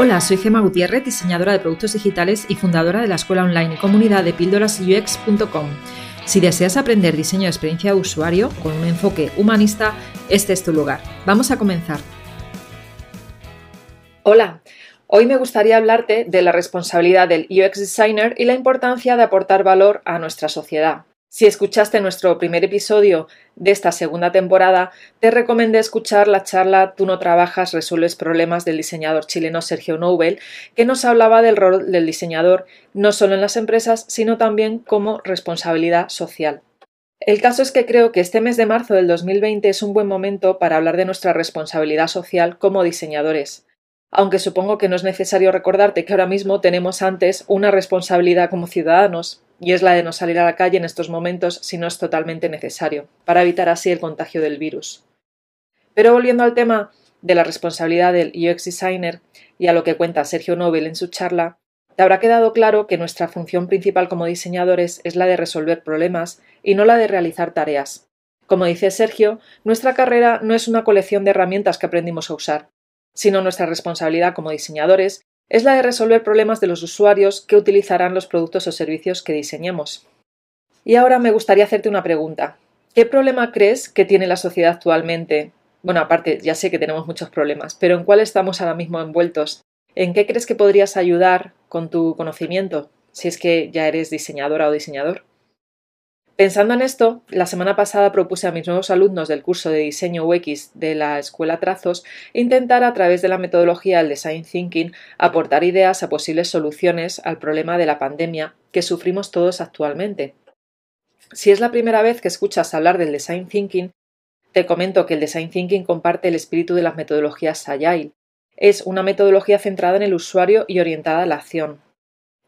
Hola, soy Gema Gutiérrez, diseñadora de productos digitales y fundadora de la escuela online y comunidad de píldorasux.com. Si deseas aprender diseño de experiencia de usuario con un enfoque humanista, este es tu lugar. Vamos a comenzar. Hola, hoy me gustaría hablarte de la responsabilidad del UX Designer y la importancia de aportar valor a nuestra sociedad. Si escuchaste nuestro primer episodio de esta segunda temporada, te recomendé escuchar la charla Tú no trabajas, resuelves problemas del diseñador chileno Sergio Nobel, que nos hablaba del rol del diseñador no solo en las empresas, sino también como responsabilidad social. El caso es que creo que este mes de marzo del 2020 es un buen momento para hablar de nuestra responsabilidad social como diseñadores. Aunque supongo que no es necesario recordarte que ahora mismo tenemos antes una responsabilidad como ciudadanos, y es la de no salir a la calle en estos momentos si no es totalmente necesario, para evitar así el contagio del virus. Pero volviendo al tema de la responsabilidad del UX Designer y a lo que cuenta Sergio Nobel en su charla, te habrá quedado claro que nuestra función principal como diseñadores es la de resolver problemas y no la de realizar tareas. Como dice Sergio, nuestra carrera no es una colección de herramientas que aprendimos a usar, sino nuestra responsabilidad como diseñadores es la de resolver problemas de los usuarios que utilizarán los productos o servicios que diseñemos. Y ahora me gustaría hacerte una pregunta. ¿Qué problema crees que tiene la sociedad actualmente? Bueno, aparte, ya sé que tenemos muchos problemas, pero ¿en cuál estamos ahora mismo envueltos? ¿En qué crees que podrías ayudar con tu conocimiento, si es que ya eres diseñadora o diseñador? Pensando en esto, la semana pasada propuse a mis nuevos alumnos del curso de diseño UX de la Escuela Trazos intentar a través de la metodología del Design Thinking aportar ideas a posibles soluciones al problema de la pandemia que sufrimos todos actualmente. Si es la primera vez que escuchas hablar del Design Thinking, te comento que el Design Thinking comparte el espíritu de las metodologías Agile. Es una metodología centrada en el usuario y orientada a la acción,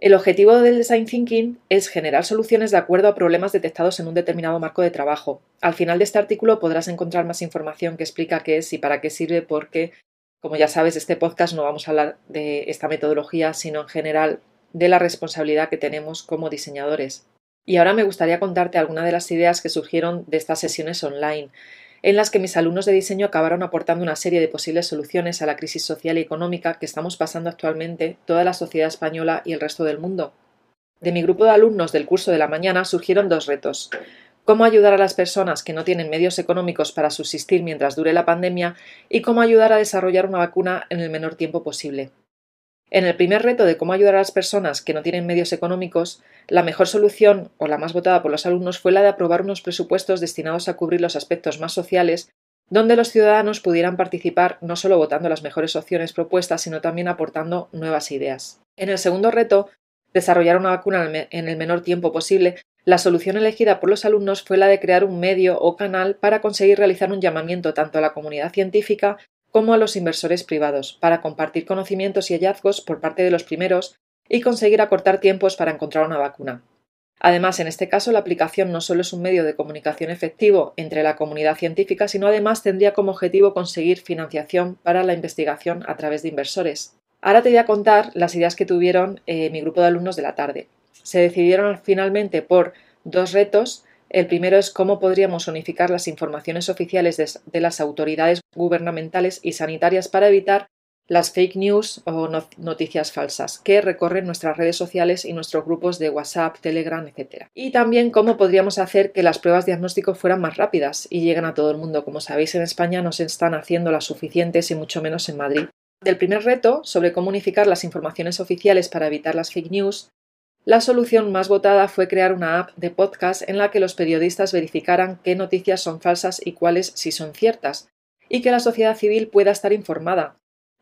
el objetivo del design thinking es generar soluciones de acuerdo a problemas detectados en un determinado marco de trabajo. Al final de este artículo podrás encontrar más información que explica qué es y para qué sirve porque, como ya sabes, este podcast no vamos a hablar de esta metodología, sino en general de la responsabilidad que tenemos como diseñadores. Y ahora me gustaría contarte algunas de las ideas que surgieron de estas sesiones online en las que mis alumnos de diseño acabaron aportando una serie de posibles soluciones a la crisis social y económica que estamos pasando actualmente toda la sociedad española y el resto del mundo. De mi grupo de alumnos del curso de la mañana surgieron dos retos. Cómo ayudar a las personas que no tienen medios económicos para subsistir mientras dure la pandemia y cómo ayudar a desarrollar una vacuna en el menor tiempo posible. En el primer reto de cómo ayudar a las personas que no tienen medios económicos, la mejor solución, o la más votada por los alumnos, fue la de aprobar unos presupuestos destinados a cubrir los aspectos más sociales, donde los ciudadanos pudieran participar no solo votando las mejores opciones propuestas, sino también aportando nuevas ideas. En el segundo reto, desarrollar una vacuna en el menor tiempo posible, la solución elegida por los alumnos fue la de crear un medio o canal para conseguir realizar un llamamiento tanto a la comunidad científica como a los inversores privados, para compartir conocimientos y hallazgos por parte de los primeros y conseguir acortar tiempos para encontrar una vacuna. Además, en este caso, la aplicación no solo es un medio de comunicación efectivo entre la comunidad científica, sino además tendría como objetivo conseguir financiación para la investigación a través de inversores. Ahora te voy a contar las ideas que tuvieron eh, mi grupo de alumnos de la tarde. Se decidieron finalmente por dos retos el primero es cómo podríamos unificar las informaciones oficiales de, las autoridades gubernamentales y sanitarias para evitar las fake news o noticias falsas que recorren nuestras redes sociales y nuestros grupos de WhatsApp, Telegram, etc. Y también cómo podríamos hacer que las pruebas diagnóstico fueran más rápidas y lleguen a todo el mundo. Como sabéis, en España no se están haciendo las suficientes y mucho menos en Madrid. Del primer reto, sobre cómo unificar las informaciones oficiales para evitar las fake news, la solución más votada fue crear una app de podcast en la que los periodistas verificaran qué noticias son falsas y cuáles sí son ciertas, y que la sociedad civil pueda estar informada.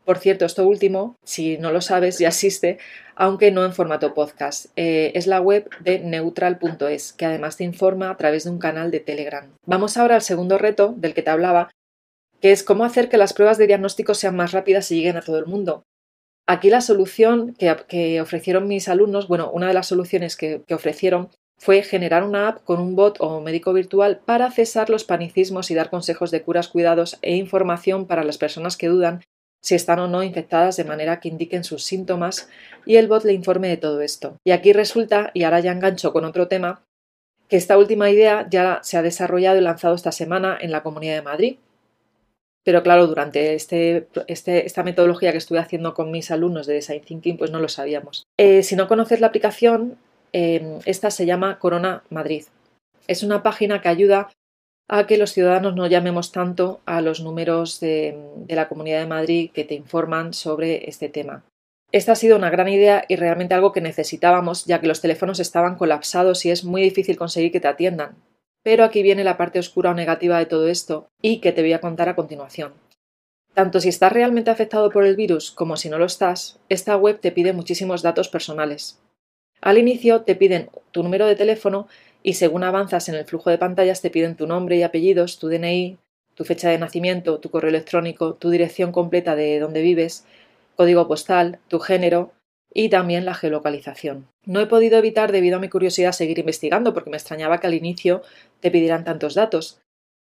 Por cierto, esto último, si no lo sabes, ya existe, aunque no en formato podcast. Eh, es la web de neutral.es, que además te informa a través de un canal de Telegram. Vamos ahora al segundo reto del que te hablaba, que es cómo hacer que las pruebas de diagnóstico sean más rápidas y lleguen a todo el mundo. Aquí la solución que, ofrecieron mis alumnos, bueno, una de las soluciones que, ofrecieron fue generar una app con un bot o médico virtual para cesar los panicismos y dar consejos de curas, cuidados e información para las personas que dudan si están o no infectadas de manera que indiquen sus síntomas y el bot le informe de todo esto. Y aquí resulta, y ahora ya engancho con otro tema, que esta última idea ya se ha desarrollado y lanzado esta semana en la Comunidad de Madrid. Pero claro, durante este, este, esta metodología que estuve haciendo con mis alumnos de Design Thinking, pues no lo sabíamos. Eh, si no conoces la aplicación, em, esta se llama Corona Madrid. Es una página que ayuda a que los ciudadanos no llamemos tanto a los números de, de la Comunidad de Madrid que te informan sobre este tema. Esta ha sido una gran idea y realmente algo que necesitábamos, ya que los teléfonos estaban colapsados y es muy difícil conseguir que te atiendan. Pero aquí viene la parte oscura o negativa de todo esto y que te voy a contar a continuación. Tanto si estás realmente afectado por el virus como si no lo estás, esta web te pide muchísimos datos personales. Al inicio te piden tu número de teléfono y según avanzas en el flujo de pantallas te piden tu nombre y apellidos, tu DNI, tu fecha de nacimiento, tu correo electrónico, tu dirección completa de donde vives, código postal, tu género y también la geolocalización. No he podido evitar, debido a mi curiosidad, seguir investigando porque me extrañaba que al inicio te pidieran tantos datos.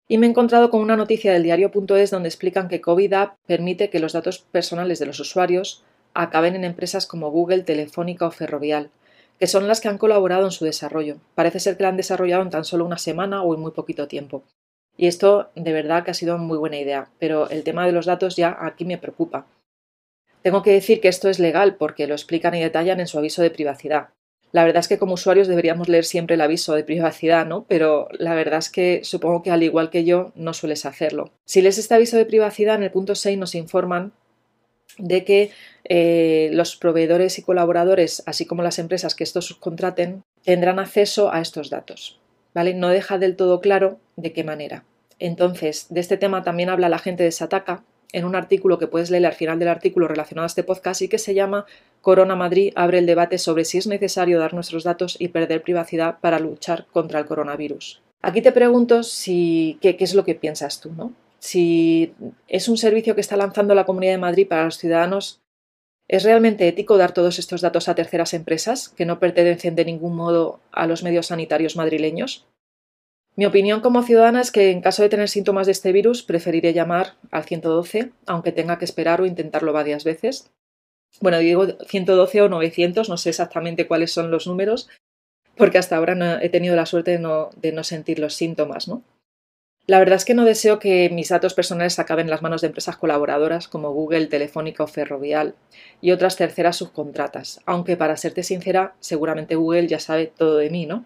Y me he encontrado con una noticia del diario.es donde explican que COVID App permite que los datos personales de los usuarios acaben en empresas como Google, Telefónica o Ferrovial, que son las que han colaborado en su desarrollo. Parece ser que la han desarrollado en tan solo una semana o en muy poquito tiempo. Y esto de verdad que ha sido muy buena idea, pero el tema de los datos ya aquí me preocupa. Tengo que decir que esto es legal porque lo explican y detallan en su aviso de privacidad. La verdad es que como usuarios deberíamos leer siempre el aviso de privacidad, ¿no? Pero la verdad es que supongo que al igual que yo no sueles hacerlo. Si lees este aviso de privacidad, en el punto 6 nos informan de que eh, los proveedores y colaboradores, así como las empresas que estos subcontraten, tendrán acceso a estos datos. ¿Vale? No deja del todo claro de qué manera. Entonces, de este tema también habla la gente de Sataka, en un artículo que puedes leer al final del artículo relacionado a este podcast y que se llama Corona Madrid abre el debate sobre si es necesario dar nuestros datos y perder privacidad para luchar contra el coronavirus. Aquí te pregunto si qué, es lo que piensas tú, ¿no? Si es un servicio que está lanzando la Comunidad de Madrid para los ciudadanos, ¿es realmente ético dar todos estos datos a terceras empresas que no pertenecen de ningún modo a los medios sanitarios madrileños? Mi opinión como ciudadana es que en caso de tener síntomas de este virus preferiré llamar al 112, aunque tenga que esperar o intentarlo varias veces. Bueno, digo 112 o 900, no sé exactamente cuáles son los números, porque hasta ahora no he tenido la suerte de no, de no sentir los síntomas, ¿no? La verdad es que no deseo que mis datos personales acaben en las manos de empresas colaboradoras como Google, Telefónica o Ferrovial y otras terceras subcontratas, aunque para serte sincera, seguramente Google ya sabe todo de mí, ¿no?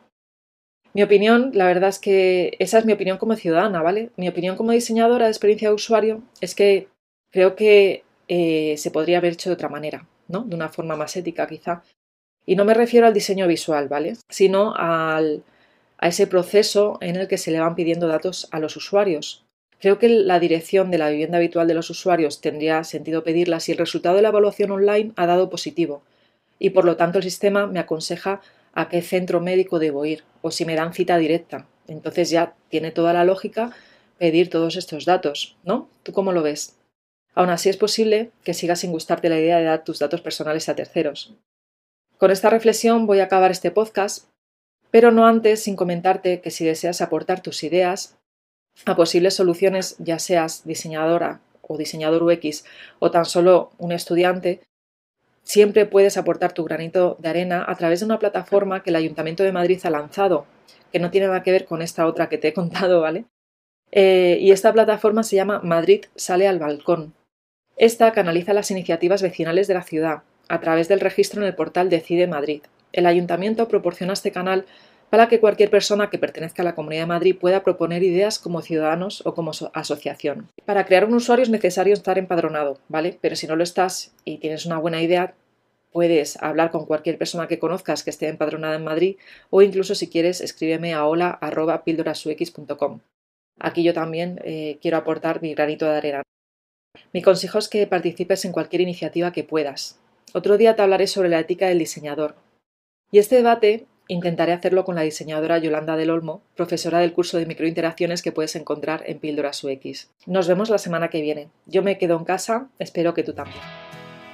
Mi opinión, la verdad es que esa es mi opinión como ciudadana, ¿vale? Mi opinión como diseñadora de experiencia de usuario es que creo que eh, se podría haber hecho de otra manera, ¿no? De una forma más ética quizá. Y no me refiero al diseño visual, ¿vale? Sino al, a ese proceso en el que se le van pidiendo datos a los usuarios. Creo que la dirección de la vivienda habitual de los usuarios tendría sentido pedirla si el resultado de la evaluación online ha dado positivo y por lo tanto el sistema me aconseja a qué centro médico debo ir o si me dan cita directa. Entonces ya tiene toda la lógica pedir todos estos datos, ¿no? ¿Tú cómo lo ves? Aún así es posible que sigas sin gustarte la idea de dar tus datos personales a terceros. Con esta reflexión voy a acabar este podcast, pero no antes sin comentarte que si deseas aportar tus ideas a posibles soluciones, ya seas diseñadora o diseñador UX o tan solo un estudiante, Siempre puedes aportar tu granito de arena a través de una plataforma que el Ayuntamiento de Madrid ha lanzado, que no tiene nada que ver con esta otra que te he contado, ¿vale? Eh, y esta plataforma se llama Madrid sale al balcón. Esta canaliza las iniciativas vecinales de la ciudad a través del registro en el portal Decide Madrid. El ayuntamiento proporciona este canal para que cualquier persona que pertenezca a la Comunidad de Madrid pueda proponer ideas como ciudadanos o como asociación. Para crear un usuario es necesario estar empadronado, ¿vale? Pero si no lo estás y tienes una buena idea, puedes hablar con cualquier persona que conozcas que esté empadronada en Madrid o incluso si quieres escríbeme a hola.pildorasux.com. Aquí yo también eh, quiero aportar mi granito de arena. Mi consejo es que participes en cualquier iniciativa que puedas. Otro día te hablaré sobre la ética del diseñador. Y este debate Intentaré hacerlo con la diseñadora Yolanda del Olmo, profesora del curso de microinteracciones que puedes encontrar en Píldoras UX. Nos vemos la semana que viene. Yo me quedo en casa, espero que tú también.